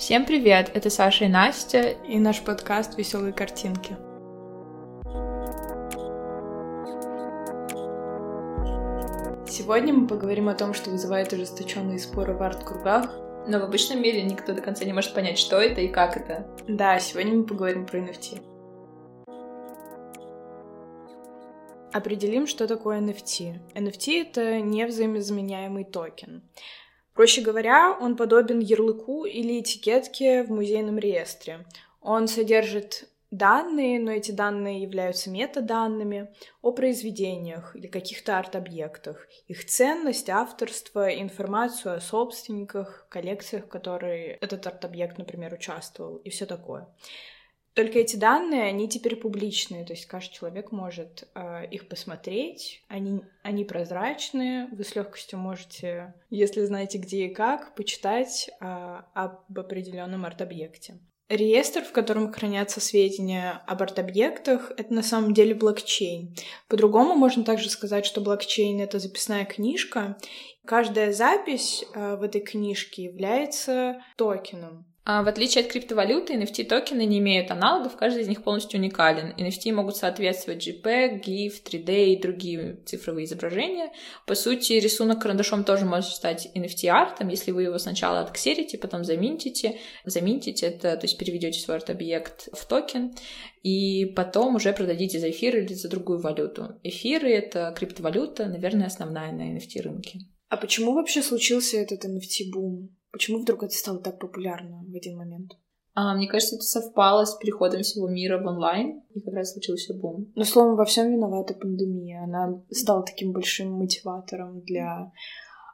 Всем привет! Это Саша и Настя и наш подкаст «Веселые картинки». Сегодня мы поговорим о том, что вызывает ожесточенные споры в арт-кругах. Но в обычном мире никто до конца не может понять, что это и как это. Да, сегодня мы поговорим про NFT. Определим, что такое NFT. NFT — это невзаимозаменяемый токен. Проще говоря, он подобен ярлыку или этикетке в музейном реестре. Он содержит данные, но эти данные являются метаданными о произведениях или каких-то арт-объектах, их ценность, авторство, информацию о собственниках, коллекциях, в которые этот арт-объект, например, участвовал, и все такое. Только эти данные, они теперь публичные, то есть каждый человек может э, их посмотреть, они, они прозрачные, вы с легкостью можете, если знаете где и как, почитать э, об определенном арт-объекте. Реестр, в котором хранятся сведения об арт-объектах, это на самом деле блокчейн. По-другому можно также сказать, что блокчейн — это записная книжка. Каждая запись э, в этой книжке является токеном. А в отличие от криптовалюты, NFT-токены не имеют аналогов, каждый из них полностью уникален. NFT могут соответствовать JPEG, GIF, 3D и другие цифровые изображения. По сути, рисунок карандашом тоже может стать NFT-артом, если вы его сначала отксерите, потом заминтите. Заминтите — это, то есть переведете свой арт-объект в токен, и потом уже продадите за эфир или за другую валюту. Эфиры — это криптовалюта, наверное, основная на NFT-рынке. А почему вообще случился этот NFT-бум? Почему вдруг это стало так популярно в один момент? А, мне кажется, это совпало с переходом всего мира в онлайн, и как раз случился бум. Но, словом, во всем виновата пандемия. Она стала таким большим мотиватором для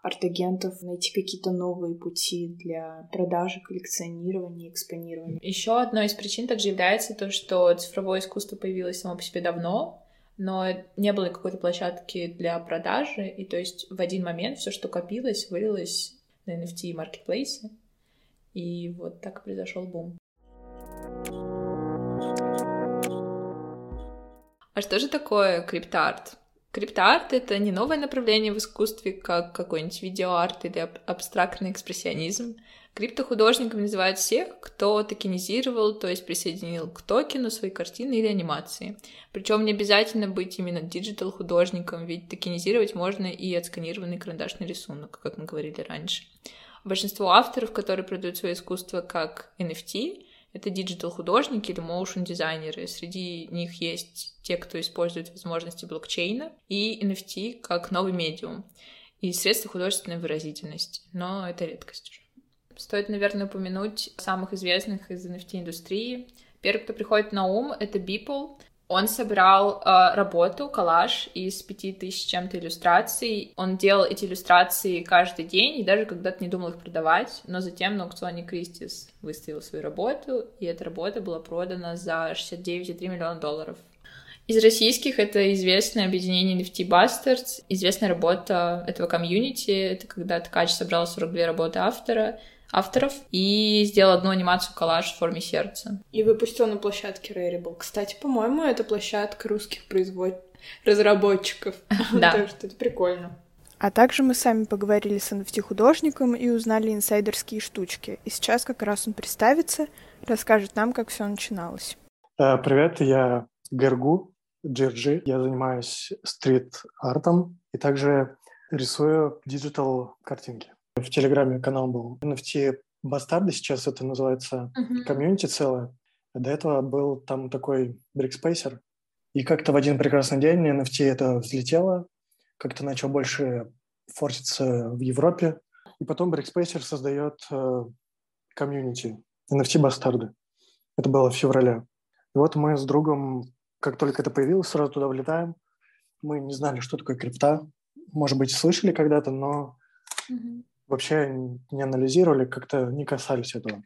арт-агентов найти какие-то новые пути для продажи, коллекционирования, экспонирования. Еще одной из причин также является то, что цифровое искусство появилось само по себе давно, но не было какой-то площадки для продажи, и то есть в один момент все, что копилось, вылилось на NFT маркетплейсе. И вот так произошел бум. А что же такое криптарт? Криптоарт — это не новое направление в искусстве, как какой-нибудь видеоарт или аб- абстрактный экспрессионизм. Криптохудожниками называют всех, кто токенизировал, то есть присоединил к токену свои картины или анимации. Причем не обязательно быть именно digital художником, ведь токенизировать можно и отсканированный карандашный рисунок, как мы говорили раньше. Большинство авторов, которые продают свое искусство как NFT, это digital-художники или motion-дизайнеры. Среди них есть те, кто использует возможности блокчейна и NFT как новый медиум и средства художественной выразительности. Но это редкость уже. Стоит, наверное, упомянуть самых известных из NFT-индустрии. Первый, кто приходит на ум, это Beeple. Он собрал э, работу, коллаж из пяти тысяч чем-то иллюстраций. Он делал эти иллюстрации каждый день и даже когда-то не думал их продавать, но затем на аукционе Christie's выставил свою работу, и эта работа была продана за 69,3 миллиона долларов. Из российских это известное объединение NFT Bastards, известная работа этого комьюнити. Это когда Ткач собрал 42 работы автора, авторов и сделал одну анимацию коллаж в форме сердца. И выпустил на площадке Rarible. Кстати, по-моему, это площадка русских производ... разработчиков. Да. Так что это прикольно. А также мы сами поговорили с NFT-художником и узнали инсайдерские штучки. И сейчас как раз он представится, расскажет нам, как все начиналось. Э, привет, я Гергу Джерджи. Я занимаюсь стрит-артом и также рисую digital картинки. В Телеграме канал был NFT Бастарды, сейчас это называется комьюнити uh-huh. целое. До этого был там такой Brickspacer. И как-то в один прекрасный день NFT это взлетело, как-то начал больше форситься в Европе. И потом Брикспейсер создает э, комьюнити NFT Бастарды. Это было в феврале. И вот мы с другом, как только это появилось, сразу туда влетаем. Мы не знали, что такое крипта. Может быть, слышали когда-то, но mm-hmm вообще не анализировали, как-то не касались этого.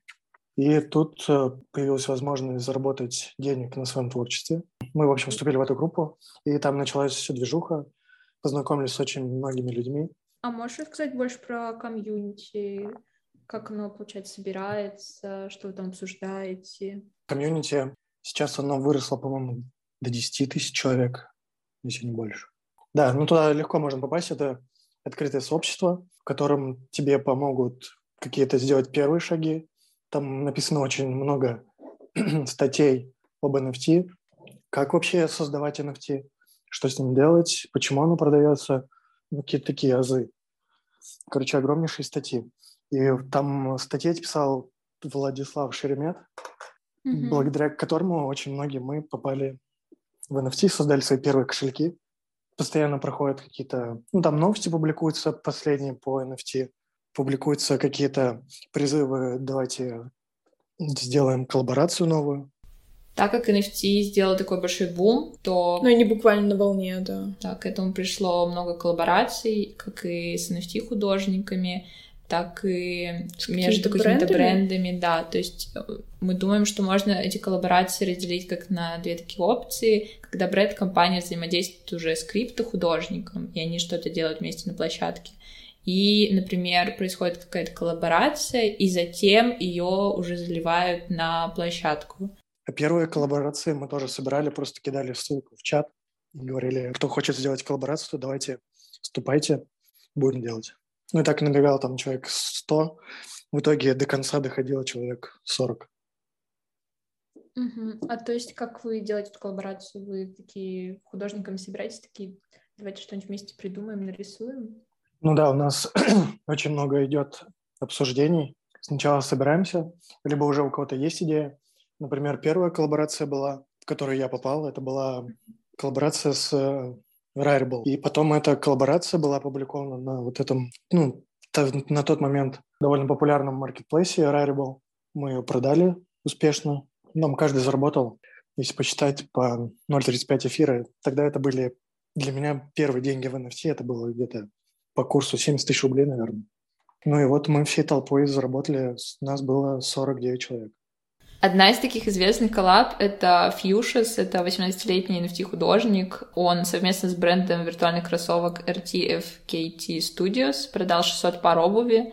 И тут э, появилась возможность заработать денег на своем творчестве. Мы, в общем, вступили в эту группу, и там началась все движуха, познакомились с очень многими людьми. А можешь рассказать больше про комьюнити? Как оно, получается, собирается? Что вы там обсуждаете? Комьюнити сейчас оно выросло, по-моему, до 10 тысяч человек, если не больше. Да, ну туда легко можно попасть. Это открытое сообщество, в котором тебе помогут какие-то сделать первые шаги, Там написано очень много статей об NFT, как вообще создавать NFT, что с ним делать, почему оно продается, ну, какие-то такие азы. Короче, огромнейшие статьи. И там статьи писал Владислав Шеремет, mm-hmm. благодаря которому очень многие мы попали в NFT, создали свои первые кошельки. Постоянно проходят какие-то... Ну, там новости публикуются последние по NFT, публикуются какие-то призывы, давайте сделаем коллаборацию новую. Так как NFT сделал такой большой бум, то... Ну, они буквально на волне, да. Да, к этому пришло много коллабораций, как и с NFT-художниками, так и с между какими-то брендами, да. То есть э, мы думаем, что можно эти коллаборации разделить как на две такие опции, когда бренд-компания взаимодействует уже с крипто-художником, и они что-то делают вместе на площадке. И, например, происходит какая-то коллаборация, и затем ее уже заливают на площадку. А первые коллаборации мы тоже собирали, просто кидали ссылку в чат и говорили, кто хочет сделать коллаборацию, давайте вступайте, будем делать. Ну и так набегал там человек 100, в итоге до конца доходило человек 40. Угу. А то есть как вы делаете эту коллаборацию? Вы такие художниками собираетесь, такие, давайте что-нибудь вместе придумаем, нарисуем? Ну да, у нас очень много идет обсуждений. Сначала собираемся, либо уже у кого-то есть идея. Например, первая коллаборация была, в которую я попал, это была коллаборация с э, Rarible. И потом эта коллаборация была опубликована на вот этом, ну, на тот момент довольно популярном маркетплейсе Rarible. Мы ее продали успешно. Нам каждый заработал, если посчитать, по 0,35 эфира. Тогда это были для меня первые деньги в NFT. Это было где-то по курсу 70 тысяч рублей, наверное. Ну и вот мы всей толпой заработали. Нас было 49 человек. Одна из таких известных коллаб — это Fuchsias, это 18-летний NFT-художник. Он совместно с брендом виртуальных кроссовок RTFKT Studios продал 600 пар обуви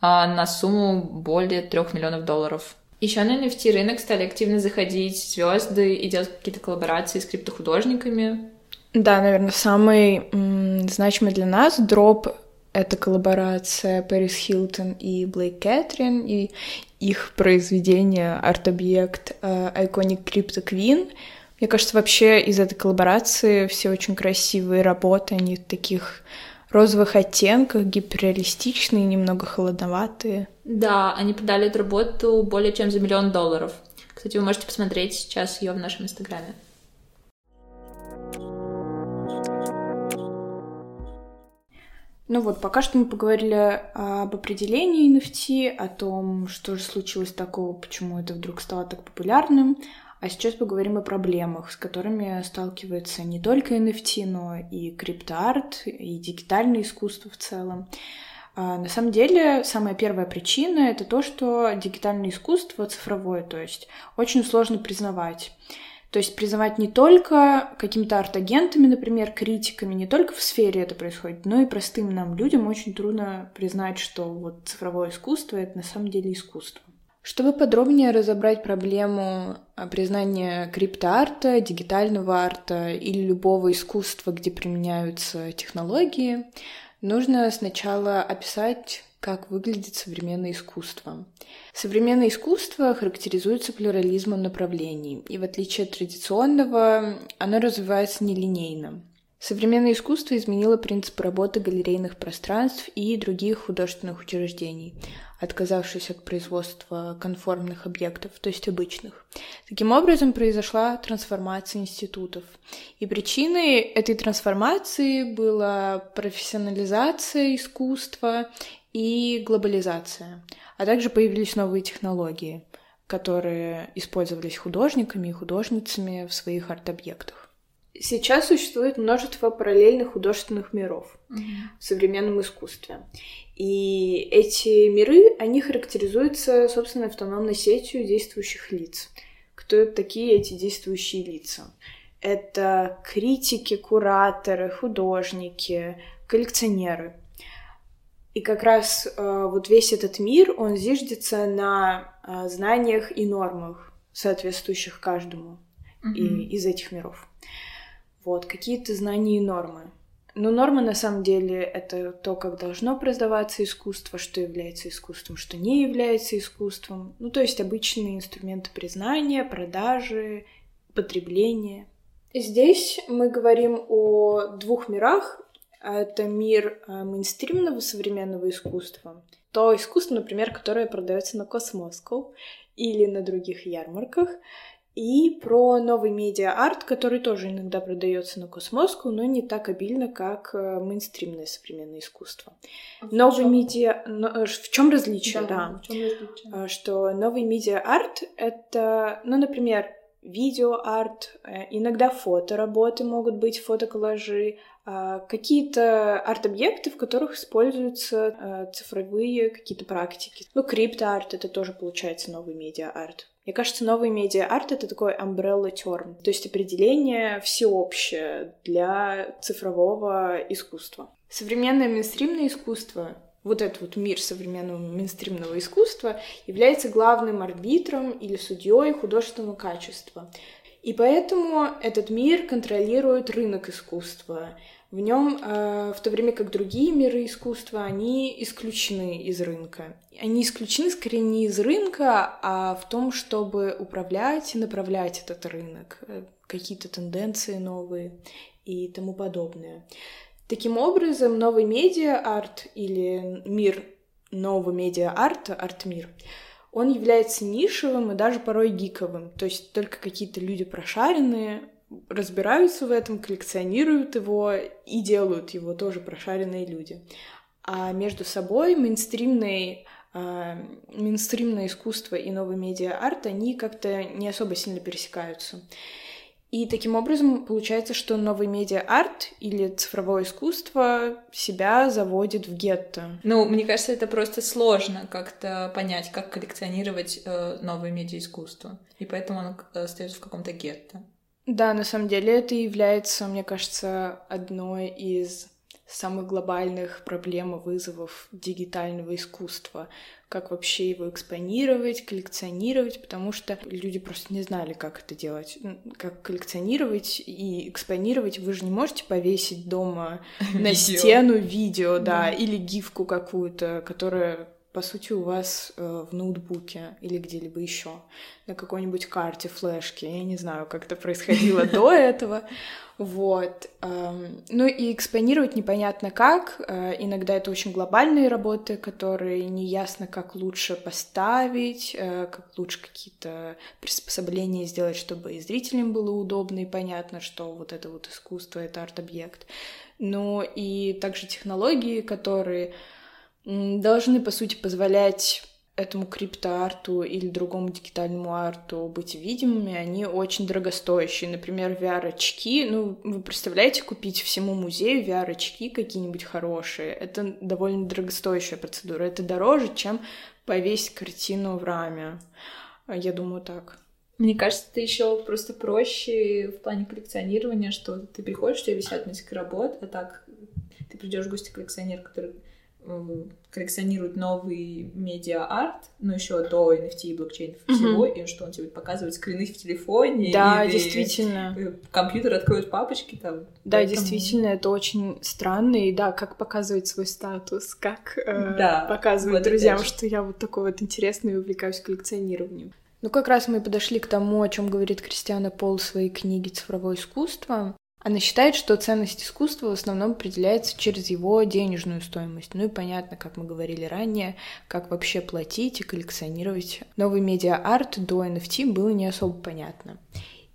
а, на сумму более 3 миллионов долларов. Еще на NFT рынок стали активно заходить звезды и делать какие-то коллаборации с криптохудожниками. Да, наверное, самый м- значимый для нас дроп это коллаборация Пэрис Хилтон и Блейк Кэтрин, и их произведение арт-объект э, Iconic Crypto Queen. Мне кажется, вообще из этой коллаборации все очень красивые работы, они в таких розовых оттенках, гиперреалистичные, немного холодноватые. Да, они продали эту работу более чем за миллион долларов. Кстати, вы можете посмотреть сейчас ее в нашем инстаграме. Ну вот, пока что мы поговорили об определении NFT, о том, что же случилось такого, почему это вдруг стало так популярным. А сейчас поговорим о проблемах, с которыми сталкивается не только NFT, но и криптоарт, и дигитальное искусство в целом. А на самом деле, самая первая причина — это то, что дигитальное искусство цифровое, то есть очень сложно признавать. То есть призывать не только какими-то арт-агентами, например, критиками, не только в сфере это происходит, но и простым нам людям очень трудно признать, что вот цифровое искусство — это на самом деле искусство. Чтобы подробнее разобрать проблему а, признания криптоарта, дигитального арта или любого искусства, где применяются технологии, нужно сначала описать как выглядит современное искусство. Современное искусство характеризуется плюрализмом направлений, и в отличие от традиционного, оно развивается нелинейно. Современное искусство изменило принцип работы галерейных пространств и других художественных учреждений, отказавшись от производства конформных объектов, то есть обычных. Таким образом, произошла трансформация институтов. И причиной этой трансформации была профессионализация искусства и глобализация. А также появились новые технологии, которые использовались художниками и художницами в своих арт-объектах. Сейчас существует множество параллельных художественных миров mm-hmm. в современном искусстве. И эти миры, они характеризуются, собственно, автономной сетью действующих лиц. Кто такие эти действующие лица? Это критики, кураторы, художники, коллекционеры. И как раз э, вот весь этот мир, он зиждется на э, знаниях и нормах, соответствующих каждому mm-hmm. и, из этих миров. Вот, какие-то знания и нормы. Но норма на самом деле это то, как должно продаваться искусство, что является искусством, что не является искусством. Ну, то есть обычные инструменты признания, продажи, потребления. Здесь мы говорим о двух мирах. Это мир э, мейнстримного современного искусства. То искусство, например, которое продается на Cosmoscow или на других ярмарках, и про новый медиа-арт, который тоже иногда продается на Cosmoscow, но не так обильно, как э, мейнстримное современное искусство. А новый чем? медиа... Э, в чем различие, да? да. В чем различие? А, что новый медиа-арт — это, ну, например, видео-арт, э, иногда фотоработы могут быть, фотоколлажи, а, какие-то арт-объекты, в которых используются цифровые какие-то практики. Ну, крипто-арт — это тоже получается новый медиа-арт. Мне кажется, новый медиа-арт — это такой umbrella term, то есть определение всеобщее для цифрового искусства. Современное мейнстримное искусство вот этот вот мир современного мейнстримного искусства является главным арбитром или судьей художественного качества. И поэтому этот мир контролирует рынок искусства. В нем, э, в то время как другие миры искусства, они исключены из рынка. Они исключены скорее не из рынка, а в том, чтобы управлять и направлять этот рынок, э, какие-то тенденции новые и тому подобное. Таким образом, новый медиа-арт или мир нового медиа-арта, арт-мир, он является нишевым и даже порой гиковым. То есть только какие-то люди прошаренные разбираются в этом, коллекционируют его и делают его тоже прошаренные люди. А между собой мейнстримный э, мейнстримное искусство и новый медиа-арт, они как-то не особо сильно пересекаются. И таким образом получается, что новый медиа-арт или цифровое искусство себя заводит в гетто. Ну, мне кажется, это просто сложно как-то понять, как коллекционировать э, новое медиа-искусство. И поэтому оно остается в каком-то гетто. Да, на самом деле это является, мне кажется, одной из самых глобальных проблем и вызовов дигитального искусства. Как вообще его экспонировать, коллекционировать, потому что люди просто не знали, как это делать. Как коллекционировать и экспонировать. Вы же не можете повесить дома на стену видео, да, или гифку какую-то, которая по сути, у вас э, в ноутбуке или где-либо еще, на какой-нибудь карте, флешке. Я не знаю, как это происходило до этого. Вот. Эм, ну и экспонировать непонятно как. Э, иногда это очень глобальные работы, которые неясно, как лучше поставить, э, как лучше какие-то приспособления сделать, чтобы и зрителям было удобно и понятно, что вот это вот искусство, это арт-объект. Ну и также технологии, которые должны, по сути, позволять этому криптоарту или другому дигитальному арту быть видимыми, они очень дорогостоящие. Например, VR-очки. Ну, вы представляете, купить всему музею VR-очки какие-нибудь хорошие? Это довольно дорогостоящая процедура. Это дороже, чем повесить картину в раме. Я думаю, так. Мне кажется, это еще просто проще в плане коллекционирования, что ты приходишь, у тебя висят несколько работ, а так ты придешь в гости коллекционер, который коллекционирует новый медиа-арт, но еще до NFT и блокчейнов mm-hmm. всего, и что он тебе будет показывать скрины в телефоне. Да, или действительно. Компьютер откроет папочки там. Да, поэтому... действительно, это очень странно, и да, как показывать свой статус, как э, да, показывать вот друзьям, что я вот такой вот интересный и увлекаюсь коллекционированием. Ну, как раз мы подошли к тому, о чем говорит Кристиана Пол в своей книге «Цифровое искусство». Она считает, что ценность искусства в основном определяется через его денежную стоимость. Ну и понятно, как мы говорили ранее, как вообще платить и коллекционировать новый медиа-арт до NFT было не особо понятно.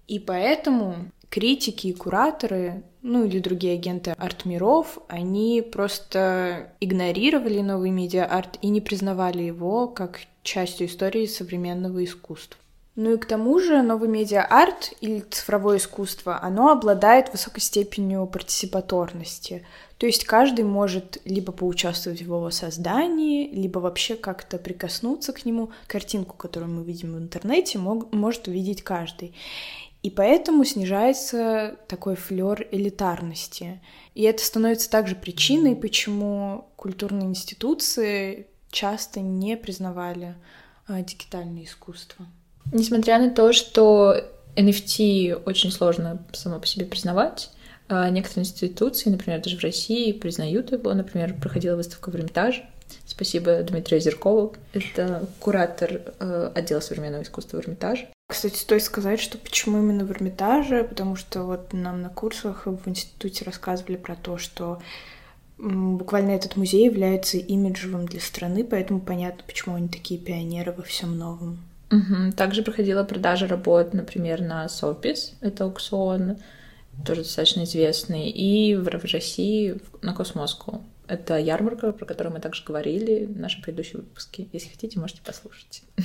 И поэтому критики и кураторы, ну или другие агенты арт-миров, они просто игнорировали новый медиа-арт и не признавали его как частью истории современного искусства. Ну и к тому же новый медиа-арт или цифровое искусство, оно обладает высокой степенью партиципаторности. То есть каждый может либо поучаствовать в его создании, либо вообще как-то прикоснуться к нему. Картинку, которую мы видим в интернете, мог, может увидеть каждый. И поэтому снижается такой флер элитарности. И это становится также причиной, почему культурные институции часто не признавали а, дигитальное искусство. Несмотря на то, что NFT очень сложно само по себе признавать, А некоторые институции, например, даже в России, признают его. Например, проходила выставка в Эрмитаже. Спасибо Дмитрию Зеркову. Это куратор э, отдела современного искусства в Эрмитаже. Кстати, стоит сказать, что почему именно в Эрмитаже, потому что вот нам на курсах в институте рассказывали про то, что буквально этот музей является имиджевым для страны, поэтому понятно, почему они такие пионеры во всем новом. Угу. Также проходила продажа работ, например, на Сопис, это аукцион, тоже достаточно известный, и в России на Космоску. Это ярмарка, про которую мы также говорили в нашем предыдущем выпуске. Если хотите, можете послушать.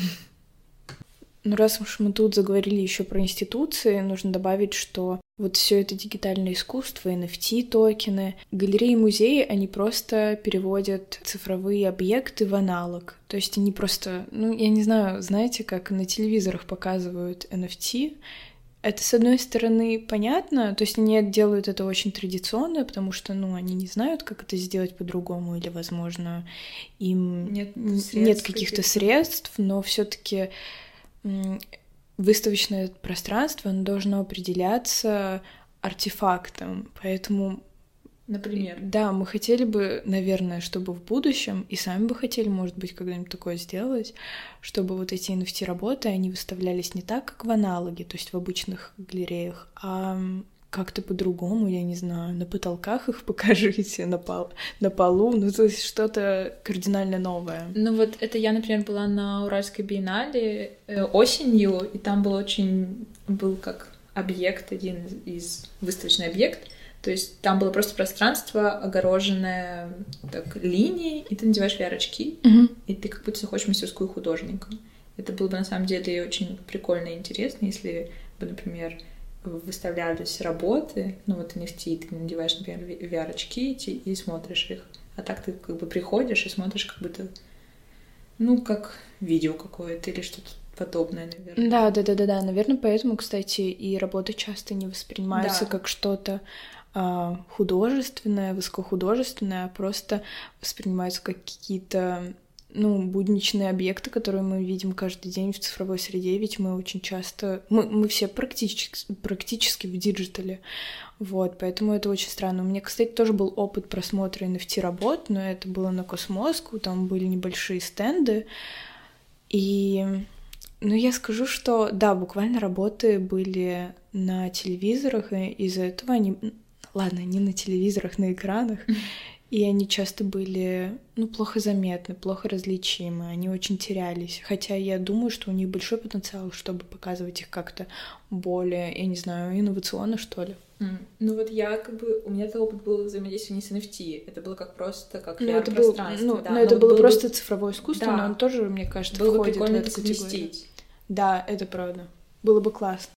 Ну, раз уж мы тут заговорили еще про институции, нужно добавить, что вот все это дигитальное искусство, NFT, токены, галереи и музеи, они просто переводят цифровые объекты в аналог. То есть они просто, ну, я не знаю, знаете, как на телевизорах показывают NFT, это, с одной стороны, понятно, то есть они делают это очень традиционно, потому что, ну, они не знают, как это сделать по-другому, или, возможно, им нет, нет каких-то средств, но все таки выставочное пространство, оно должно определяться артефактом, поэтому Например. Да, мы хотели бы, наверное, чтобы в будущем, и сами бы хотели, может быть, когда-нибудь такое сделать, чтобы вот эти NFT-работы, они выставлялись не так, как в аналоге, то есть в обычных галереях, а как-то по-другому, я не знаю, на потолках их покажите, на, пол, на полу, ну то есть что-то кардинально новое. Ну вот это я, например, была на Уральской биеннале э, осенью, и там был очень, был как объект, один из, выставочный объект, то есть там было просто пространство, огороженное так, линией, и ты надеваешь VR-очки, mm-hmm. и ты как будто заходишь в мастерскую художника. Это было бы на самом деле очень прикольно и интересно, если бы, например, выставлялись работы, ну вот NFT, ты надеваешь, например, VR-очки и смотришь их. А так ты как бы приходишь и смотришь как будто, ну, как видео какое-то или что-то подобное, наверное. Да, да, да, да, да. Наверное, поэтому, кстати, и работы часто не воспринимаются да. как что-то а, художественное, высокохудожественное, а просто воспринимаются как какие-то ну, будничные объекты, которые мы видим каждый день в цифровой среде, ведь мы очень часто... Мы, мы все практически, практически в digital'е, вот, поэтому это очень странно. У меня, кстати, тоже был опыт просмотра NFT-работ, но это было на Cosmoscow, там были небольшие стенды, и... Ну, я скажу, что да, буквально работы были на телевизорах, и из-за этого они... Ладно, не на телевизорах, на экранах. И они часто были, ну, плохо заметны, плохо различимы, они очень терялись. Хотя я думаю, что у них большой потенциал, чтобы показывать их как-то более, я не знаю, инновационно, что ли. Mm. Ну вот я как бы, у меня этот опыт был взаимодействие не с NFT, это было как просто как ну, это был, ну, да, но это было, было просто бы... цифровое искусство, да. но он тоже, мне кажется, было входит бы прикольно в эту категорию. Да, это правда. Было бы классно.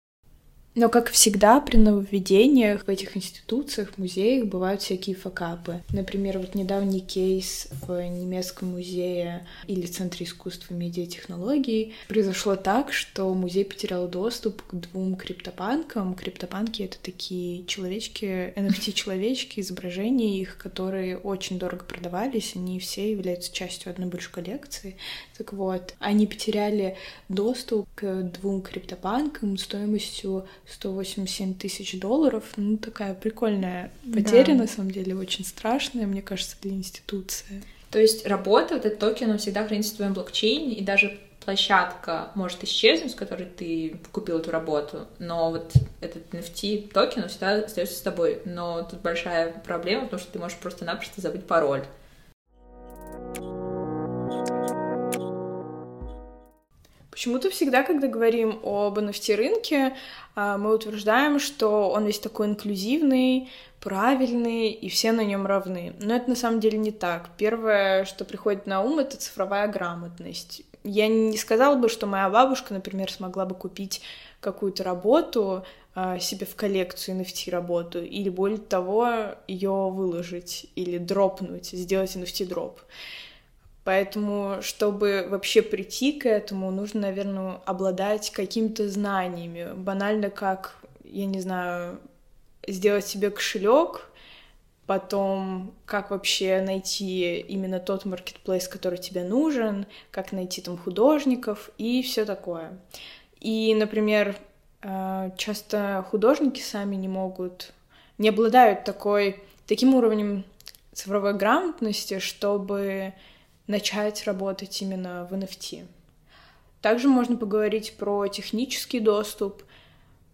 Но, как всегда, при нововведениях в этих институциях, музеях бывают всякие факапы. Например, вот недавний кейс в немецком музее или Центре искусства и медиатехнологий произошло так, что музей потерял доступ к двум криптопанкам. Криптопанки — это такие человечки, NFT-человечки, изображения их, которые очень дорого продавались, они все являются частью одной большой коллекции. Так вот, они потеряли доступ к двум криптопанкам стоимостью 187 тысяч долларов. Ну, такая прикольная потеря, да. на самом деле, очень страшная, мне кажется, для институции. То есть работа, вот этот токен, он всегда хранится в твоем блокчейне, и даже площадка может исчезнуть, с которой ты купил эту работу, но вот этот NFT токен, он всегда остается с тобой. Но тут большая проблема, потому что ты можешь просто-напросто забыть пароль. Почему-то всегда, когда говорим об NFT-рынке, а, мы утверждаем, что он весь такой инклюзивный, правильный, и все на нем равны. Но это на самом деле не так. Первое, что приходит на ум, это цифровая грамотность. Я не сказала бы, что моя бабушка, например, смогла бы купить какую-то работу а, себе в коллекцию NFT работу, или более того, ее выложить или дропнуть, сделать NFT дроп. Поэтому, чтобы вообще прийти к этому, нужно, наверное, обладать какими-то знаниями. Банально как, я не знаю, сделать себе кошелек, потом как вообще найти именно тот маркетплейс, который тебе нужен, как найти там художников и все такое. И, например, э, часто художники сами не могут не обладают такой, таким уровнем цифровой грамотности, чтобы начать работать именно в NFT. Также можно поговорить про технический доступ.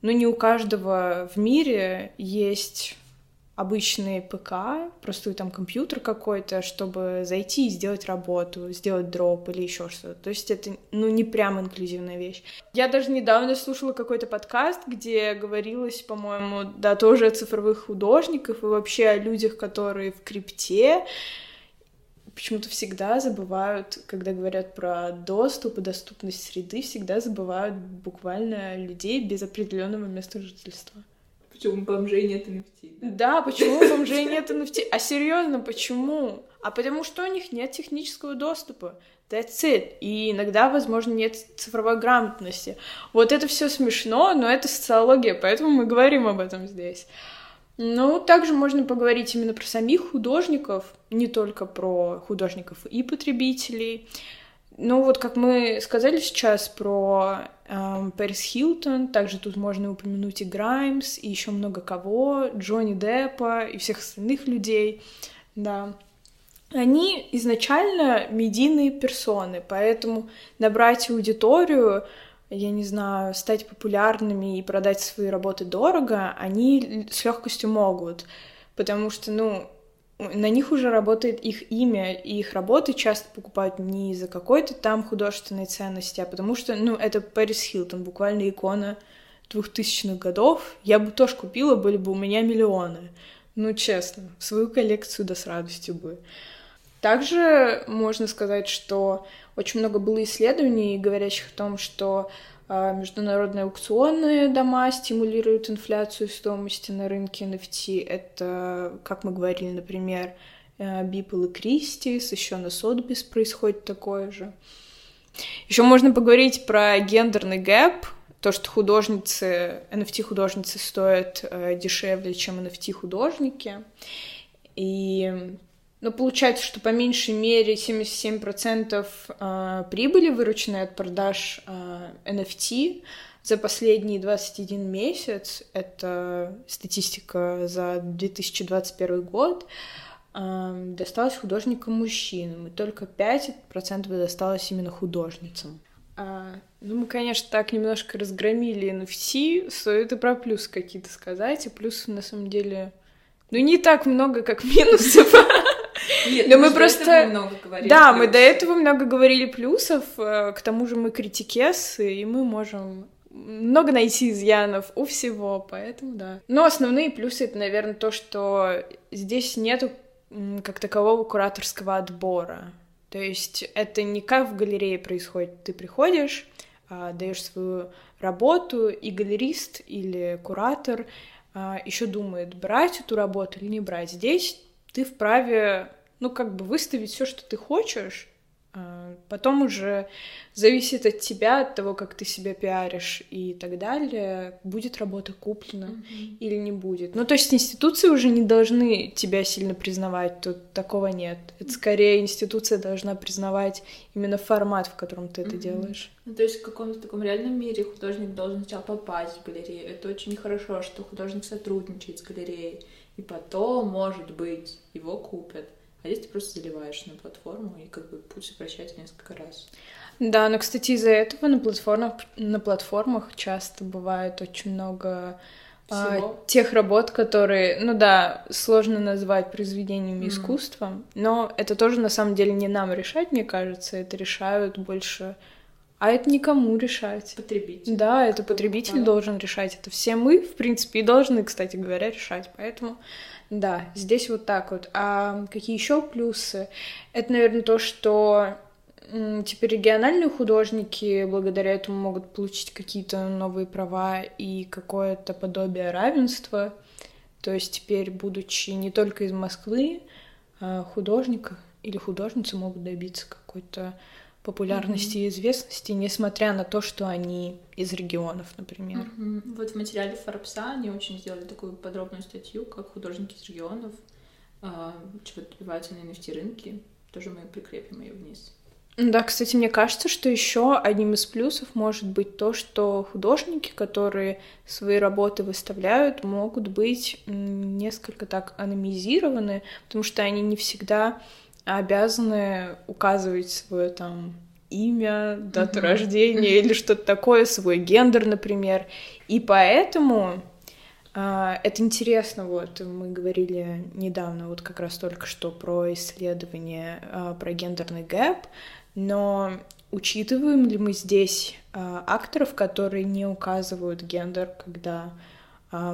Но не у каждого в мире есть обычный ПК, простой там компьютер какой-то, чтобы зайти и сделать работу, сделать дроп или еще что-то. То есть это, ну, не прям инклюзивная вещь. Я даже недавно слушала какой-то подкаст, где говорилось, по-моему, да, тоже о цифровых художниках и вообще о людях, которые в крипте, почему-то всегда забывают, когда говорят про доступ и доступность среды, всегда забывают буквально людей без определенного места жительства. Почему бомжей нет NFT? Да, почему бомжей нет NFT? А серьезно, почему? А потому что у них нет технического доступа. That's it. И иногда, возможно, нет цифровой грамотности. Вот это все смешно, но это социология, поэтому мы говорим об этом здесь. Ну, также можно поговорить именно про самих художников, не только про художников и потребителей. Ну, вот как мы сказали сейчас про эм, Пэрис Хилтон, также тут можно упомянуть и Граймс, и еще много кого, Джонни Деппа и всех остальных людей, да. Они изначально медийные персоны, поэтому набрать аудиторию, я не знаю, стать популярными и продать свои работы дорого, они с легкостью могут, потому что, ну, на них уже работает их имя, и их работы часто покупают не из-за какой-то там художественной ценности, а потому что, ну, это Пэрис Хилтон, буквально икона двухтысячных годов. Я бы тоже купила, были бы у меня миллионы. Ну, честно, свою коллекцию да с радостью бы. Также можно сказать, что очень много было исследований, говорящих о том, что а, международные аукционные дома стимулируют инфляцию стоимости на рынке NFT. Это, как мы говорили, например, Бипл и Кристис, еще на Сотбис происходит такое же. Еще можно поговорить про гендерный гэп, то, что художницы, NFT-художницы стоят э, дешевле, чем NFT-художники. И но получается, что по меньшей мере 77% а, прибыли, вырученной от продаж NFT, а, за последние 21 месяц, это статистика за 2021 год, а, досталось художникам-мужчинам, и только 5% досталось именно художницам. Ну, мы, конечно, так немножко разгромили NFT, стоит и про плюсы какие-то сказать, и плюсы, на самом деле, ну, не так много, как минусов. Нет, Но мы просто... много говорили да, плюсов. мы до этого много говорили плюсов, э, к тому же мы критикесы, и мы можем много найти изъянов у всего, поэтому да. Но основные плюсы это, наверное, то, что здесь нету как такового кураторского отбора. То есть это не как в галерее происходит. Ты приходишь, а, даешь свою работу, и галерист или куратор а, еще думает, брать эту работу или не брать. Здесь ты вправе ну, как бы выставить все, что ты хочешь, а потом уже зависит от тебя, от того, как ты себя пиаришь и так далее, будет работа куплена mm-hmm. или не будет. Ну, то есть институции уже не должны тебя сильно признавать, тут такого нет. Это скорее институция должна признавать именно формат, в котором ты mm-hmm. это делаешь. Ну, то есть в каком-то таком реальном мире художник должен сначала попасть в галерею. Это очень хорошо, что художник сотрудничает с галереей, и потом, может быть, его купят. А здесь ты просто заливаешь на платформу, и как бы путь сокращается несколько раз. Да, но, кстати, из-за этого на платформах, на платформах часто бывает очень много а, тех работ, которые, ну да, сложно назвать произведениями mm. искусства, но это тоже на самом деле не нам решать, мне кажется, это решают больше а это никому решать. Потребитель. Да, это потребитель да. должен решать. Это все мы, в принципе, и должны, кстати говоря, решать. Поэтому да, здесь вот так вот. А какие еще плюсы? Это, наверное, то, что теперь региональные художники благодаря этому могут получить какие-то новые права и какое-то подобие равенства. То есть теперь, будучи не только из Москвы, а художник или художницы могут добиться какой-то популярности mm-hmm. и известности, несмотря на то, что они из регионов, например. Mm-hmm. Вот в материале Форбса они очень сделали такую подробную статью, как художники из регионов э, чего добиваются на NFT рынке. Тоже мы прикрепим ее вниз. Да, кстати, мне кажется, что еще одним из плюсов может быть то, что художники, которые свои работы выставляют, могут быть несколько так аномизированы, потому что они не всегда обязаны указывать свое там имя, дату mm-hmm. рождения или что-то такое, свой гендер, например. И поэтому а, это интересно, вот мы говорили недавно, вот как раз только что про исследование а, про гендерный гэп, но учитываем ли мы здесь а, акторов, которые не указывают гендер, когда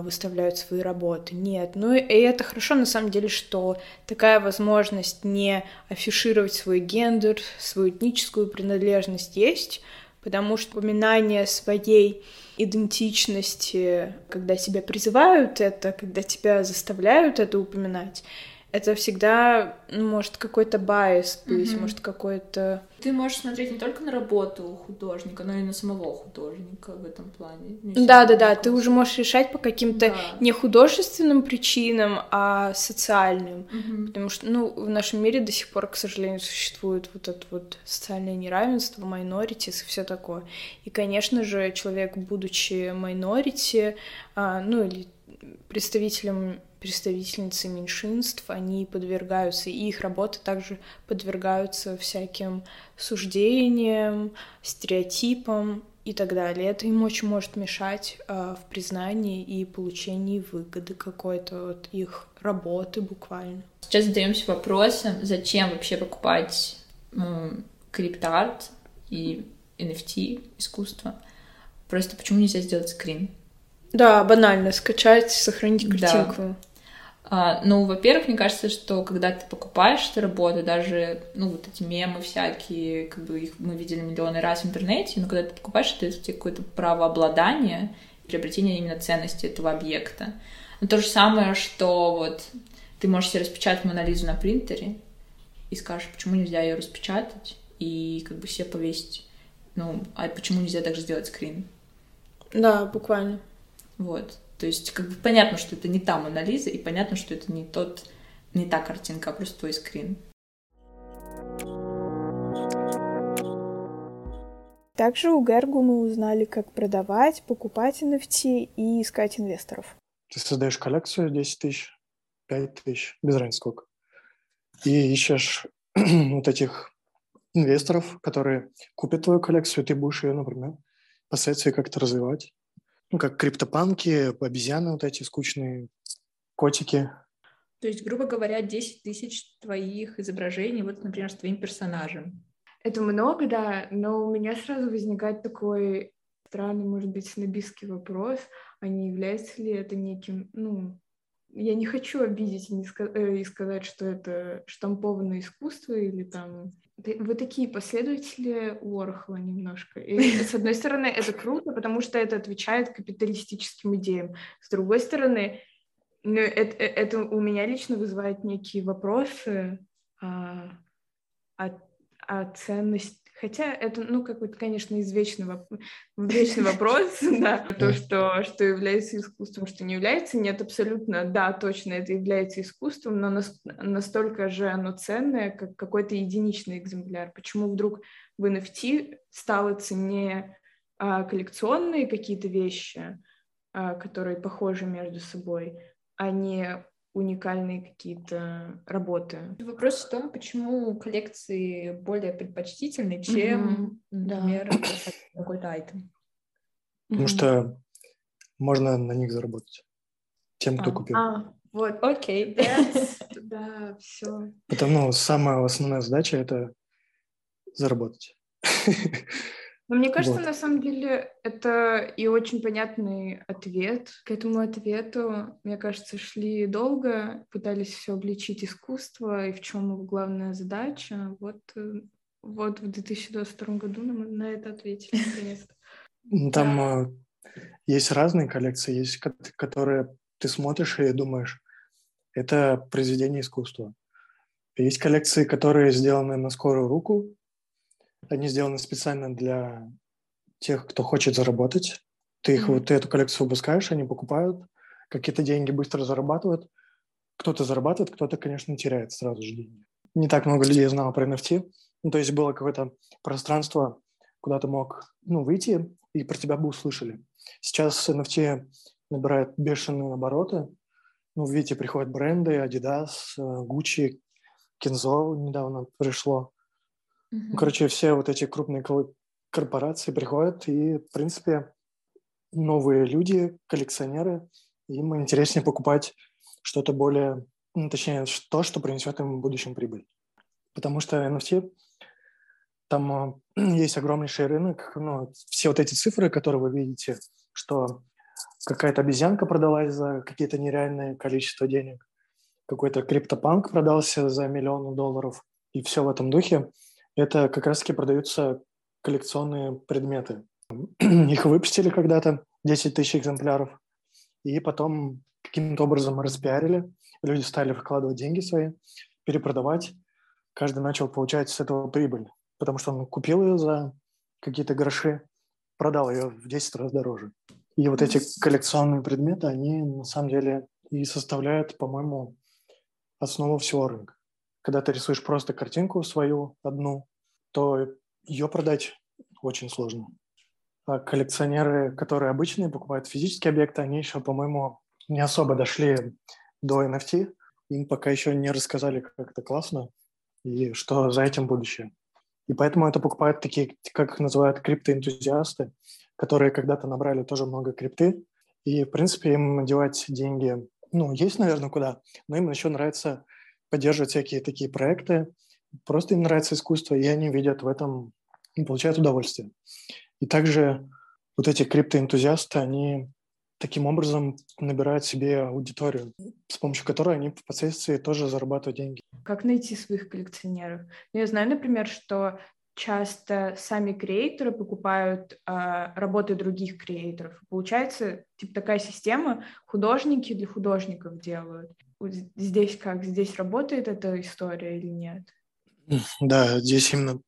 выставляют свои работы. Нет. Ну и это хорошо на самом деле, что такая возможность не афишировать свой гендер, свою этническую принадлежность есть, потому что упоминание своей идентичности, когда тебя призывают это, когда тебя заставляют это упоминать, это всегда ну, может какой-то bias быть, mm-hmm. может какой-то... Ты можешь смотреть не только на работу художника, но и на самого художника в этом плане. Да-да-да, ты уже можешь решать по каким-то да. не художественным причинам, а социальным. Mm-hmm. Потому что, ну, в нашем мире до сих пор, к сожалению, существует вот это вот социальное неравенство, minorities и все такое. И, конечно же, человек, будучи minority, а, ну, или представителем представительницы меньшинств, они подвергаются, и их работы также подвергаются всяким суждениям, стереотипам и так далее. Это им очень может мешать э, в признании и получении выгоды какой-то от их работы буквально. Сейчас задаемся вопросом, зачем вообще покупать ну, криптарт и NFT искусство. Просто почему нельзя сделать скрин? Да, банально, скачать, сохранить картинку. Да. А, ну, во-первых, мне кажется, что когда ты покупаешь эту работу, даже, ну, вот эти мемы всякие, как бы их мы видели миллионы раз в интернете, но когда ты покупаешь, это тебе какое-то правообладание, приобретение именно ценности этого объекта. Но то же самое, что вот ты можешь себе распечатать Монолизу на принтере и скажешь, почему нельзя ее распечатать и как бы все повесить. Ну, а почему нельзя также сделать скрин? Да, буквально. Вот. То есть как бы понятно, что это не та Мона Лиза, и понятно, что это не тот, не та картинка, а просто твой скрин. Также у Гергу мы узнали, как продавать, покупать NFT и искать инвесторов. Ты создаешь коллекцию 10 тысяч, 5 тысяч, без разницы сколько. И ищешь вот этих инвесторов, которые купят твою коллекцию, и ты будешь ее, например, впоследствии как-то развивать. Ну, как криптопанки, обезьяны вот эти скучные, котики. То есть, грубо говоря, 10 тысяч твоих изображений, вот, например, с твоим персонажем. Это много, да, но у меня сразу возникает такой странный, может быть, снобистский вопрос, а не является ли это неким, ну, я не хочу обидеть и, не ска- э, и сказать, что это штампованное искусство или там вы такие последователи Уорхола немножко. И, с одной стороны, это круто, потому что это отвечает капиталистическим идеям. С другой стороны, ну, это, э, это у меня лично вызывает некие вопросы о, о, о ценности Хотя это, ну, какой-то, конечно, извечный, воп... вечный вопрос, да, то, что, что является искусством, что не является, нет, абсолютно, да, точно, это является искусством, но настолько же оно ценное, как какой-то единичный экземпляр. Почему вдруг в NFT стало ценнее а, коллекционные какие-то вещи, а, которые похожи между собой, а не уникальные какие-то работы. Вопрос в том, почему коллекции более предпочтительны, чем, mm-hmm. например, да. какой-то айтем. Потому mm-hmm. что можно на них заработать. Тем, кто а, купил. А, вот, окей. Да, все. Потому самая основная задача — это заработать. Но мне кажется, вот. на самом деле, это и очень понятный ответ. К этому ответу, мне кажется, шли долго, пытались все обличить искусство, и в чем его главная задача. Вот, э, вот в 2022 году нам на это ответили, наконец-то. Ну, там да. есть разные коллекции, есть которые ты смотришь и думаешь, это произведение искусства. Есть коллекции, которые сделаны на скорую руку, они сделаны специально для тех, кто хочет заработать. Ты их, mm-hmm. вот эту коллекцию выпускаешь, они покупают, какие-то деньги быстро зарабатывают. Кто-то зарабатывает, кто-то, конечно, теряет сразу же деньги. Не так много людей знало про NFT, Ну, то есть было какое-то пространство, куда ты мог ну, выйти, и про тебя бы услышали. Сейчас NFT набирает бешеные обороты. Ну, видите, приходят бренды, Adidas, э, Gucci, Kenzo недавно пришло. Ну, короче, все вот эти крупные корпорации приходят, и, в принципе, новые люди, коллекционеры, им интереснее покупать что-то более, ну, точнее, то, что принесет им в будущем прибыль. Потому что NFT, там э, есть огромнейший рынок, ну, все вот эти цифры, которые вы видите, что какая-то обезьянка продалась за какие-то нереальное количество денег, какой-то криптопанк продался за миллион долларов, и все в этом духе, это как раз-таки продаются коллекционные предметы. Их выпустили когда-то, 10 тысяч экземпляров, и потом каким-то образом распиарили, люди стали вкладывать деньги свои, перепродавать, каждый начал получать с этого прибыль, потому что он купил ее за какие-то гроши, продал ее в 10 раз дороже. И вот эти коллекционные предметы, они на самом деле и составляют, по-моему, основу всего рынка. Когда ты рисуешь просто картинку свою одну, то ее продать очень сложно. А коллекционеры, которые обычные покупают физические объекты, они еще, по-моему, не особо дошли до NFT. Им пока еще не рассказали, как это классно и что за этим будущее. И поэтому это покупают такие, как их называют, криптоэнтузиасты, которые когда-то набрали тоже много крипты. И, в принципе, им надевать деньги, ну, есть, наверное, куда, но им еще нравится поддерживать всякие такие проекты. Просто им нравится искусство, и они видят в этом, получают удовольствие. И также вот эти криптоэнтузиасты, они таким образом набирают себе аудиторию, с помощью которой они впоследствии тоже зарабатывают деньги. Как найти своих коллекционеров? Ну, я знаю, например, что часто сами креаторы покупают э, работы других креаторов. Получается, типа такая система, художники для художников делают. Здесь как? Здесь работает эта история или нет? Да, здесь именно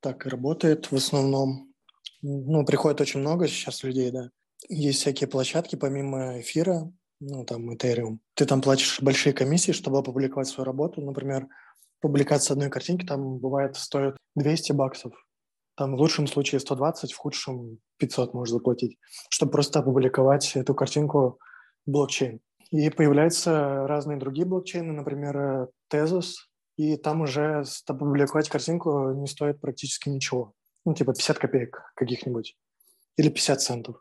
так и работает в основном. Ну, приходит очень много сейчас людей, да. Есть всякие площадки помимо эфира, ну, там, Ethereum. Ты там платишь большие комиссии, чтобы опубликовать свою работу. Например, публикация одной картинки там бывает стоит 200 баксов. Там в лучшем случае 120, в худшем 500 можешь заплатить, чтобы просто опубликовать эту картинку в блокчейн. И появляются разные другие блокчейны, например, Tezos, и там уже опубликовать картинку не стоит практически ничего ну, типа 50 копеек каких-нибудь или 50 центов.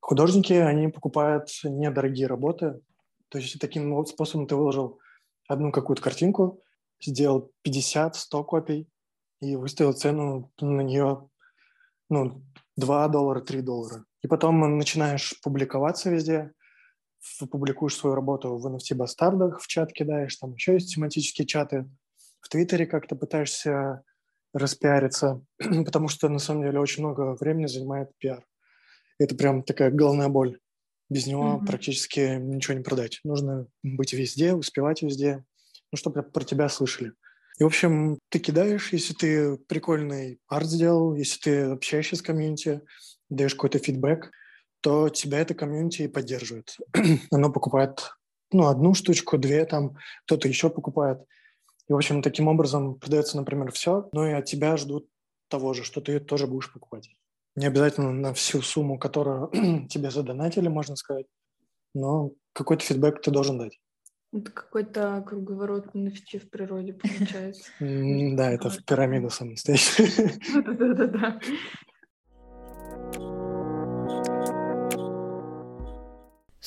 Художники, они покупают недорогие работы, то есть таким способом ты выложил одну какую-то картинку, сделал 50-100 копий и выставил цену на нее ну, 2 доллара, 3 доллара. И потом начинаешь публиковаться везде, публикуешь свою работу в NFT-бастардах, в чат кидаешь, там еще есть тематические чаты, в Твиттере как-то пытаешься распиариться, потому что на самом деле очень много времени занимает пиар. Это прям такая головная боль. Без него mm-hmm. практически ничего не продать. Нужно быть везде, успевать везде, ну, чтобы про тебя слышали. И, в общем, ты кидаешь, если ты прикольный арт сделал, если ты общаешься с комьюнити, даешь какой-то фидбэк, то тебя это комьюнити и поддерживает. Оно покупает ну, одну штучку, две там, кто-то еще покупает. И, в общем, таким образом продается, например, все, но и от тебя ждут того же, что ты тоже будешь покупать. Не обязательно на всю сумму, которую тебе задонатили, можно сказать, но какой-то фидбэк ты должен дать. Это какой-то круговорот NFT в природе получается. Да, это в пирамиду самостоятельно. Да-да-да.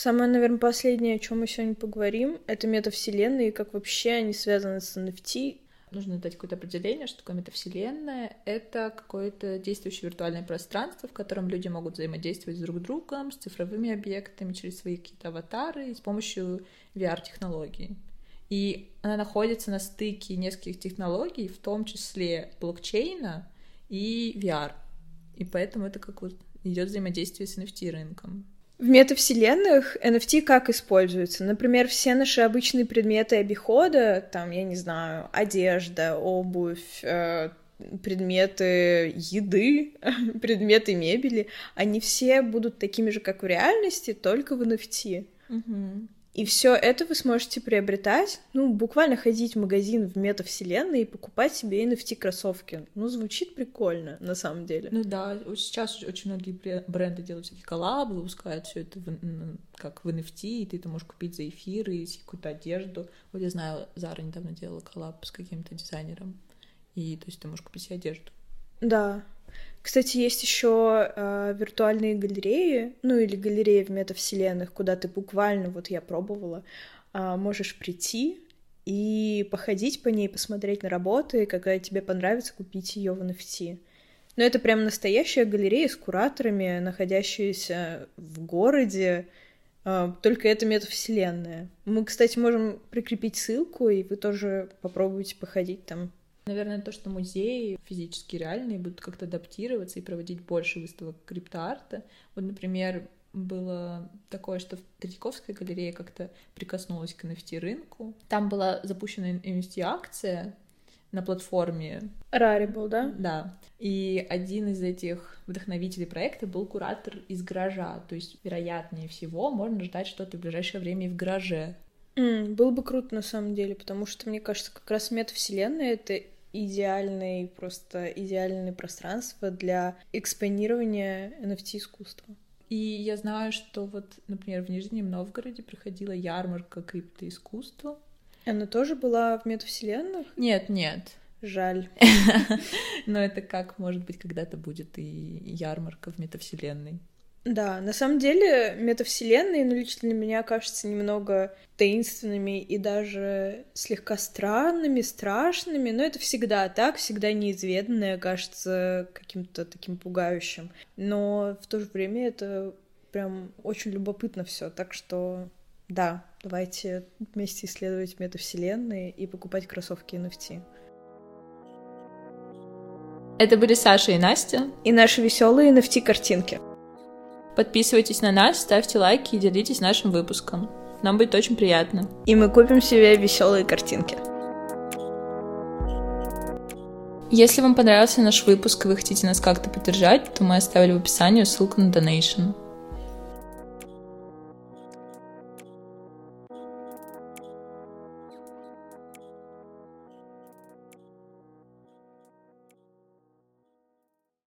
Самое, наверное, последнее, о чем мы сегодня поговорим, это метавселенные и как вообще они связаны с NFT. Нужно дать какое-то определение, что такое метавселенная. Это какое-то действующее виртуальное пространство, в котором люди могут взаимодействовать с друг другом, с цифровыми объектами, через свои какие-то аватары и с помощью VR-технологий. И она находится на стыке нескольких технологий, в том числе блокчейна и VR. И поэтому это как вот идет взаимодействие с NFT рынком. В метавселенных NFT как используются? Например, все наши обычные предметы обихода, там, я не знаю, одежда, обувь, э, предметы еды, предметы мебели, они все будут такими же, как в реальности, только в NFT. Угу. И все это вы сможете приобретать, ну, буквально ходить в магазин в метавселенной и покупать себе NFT-кроссовки. Ну, звучит прикольно, на самом деле. Ну да, сейчас очень многие бренды делают всякие коллабы, выпускают все это в, как в NFT, и ты это можешь купить за эфиры, и какую-то одежду. Вот я знаю, Зара недавно делала коллаб с каким-то дизайнером, и то есть ты можешь купить себе одежду. Да, кстати, есть еще э, виртуальные галереи, ну или галереи в метавселенных, куда ты буквально, вот я пробовала, э, можешь прийти и походить по ней, посмотреть на работы, какая тебе понравится, купить ее в NFT. Но это прям настоящая галерея с кураторами, находящаяся в городе, э, только это метавселенная. Мы, кстати, можем прикрепить ссылку, и вы тоже попробуйте походить там Наверное, то, что музеи физически реальные будут как-то адаптироваться и проводить больше выставок криптоарта. Вот, например, было такое, что в Третьяковской галерее как-то прикоснулась к NFT-рынку. Там была запущена NFT-акция на платформе. Rarible, да? Да. И один из этих вдохновителей проекта был куратор из гаража. То есть, вероятнее всего, можно ждать что-то в ближайшее время и в гараже. Mm, было бы круто на самом деле, потому что, мне кажется, как раз метавселенная — это идеальный, просто идеальное пространство для экспонирования NFT-искусства. И я знаю, что вот, например, в Нижнем Новгороде проходила ярмарка криптоискусства. Она тоже была в метавселенных? Нет, нет. Жаль. Но это как, может быть, когда-то будет и ярмарка в метавселенной. Да, на самом деле метавселенные, ну, лично для меня кажется немного таинственными и даже слегка странными, страшными, но это всегда так, всегда неизведанное кажется каким-то таким пугающим. Но в то же время это прям очень любопытно все, так что да, давайте вместе исследовать метавселенные и покупать кроссовки NFT. Это были Саша и Настя. И наши веселые NFT-картинки. Подписывайтесь на нас, ставьте лайки и делитесь нашим выпуском. Нам будет очень приятно. И мы купим себе веселые картинки. Если вам понравился наш выпуск и вы хотите нас как-то поддержать, то мы оставили в описании ссылку на донейшн.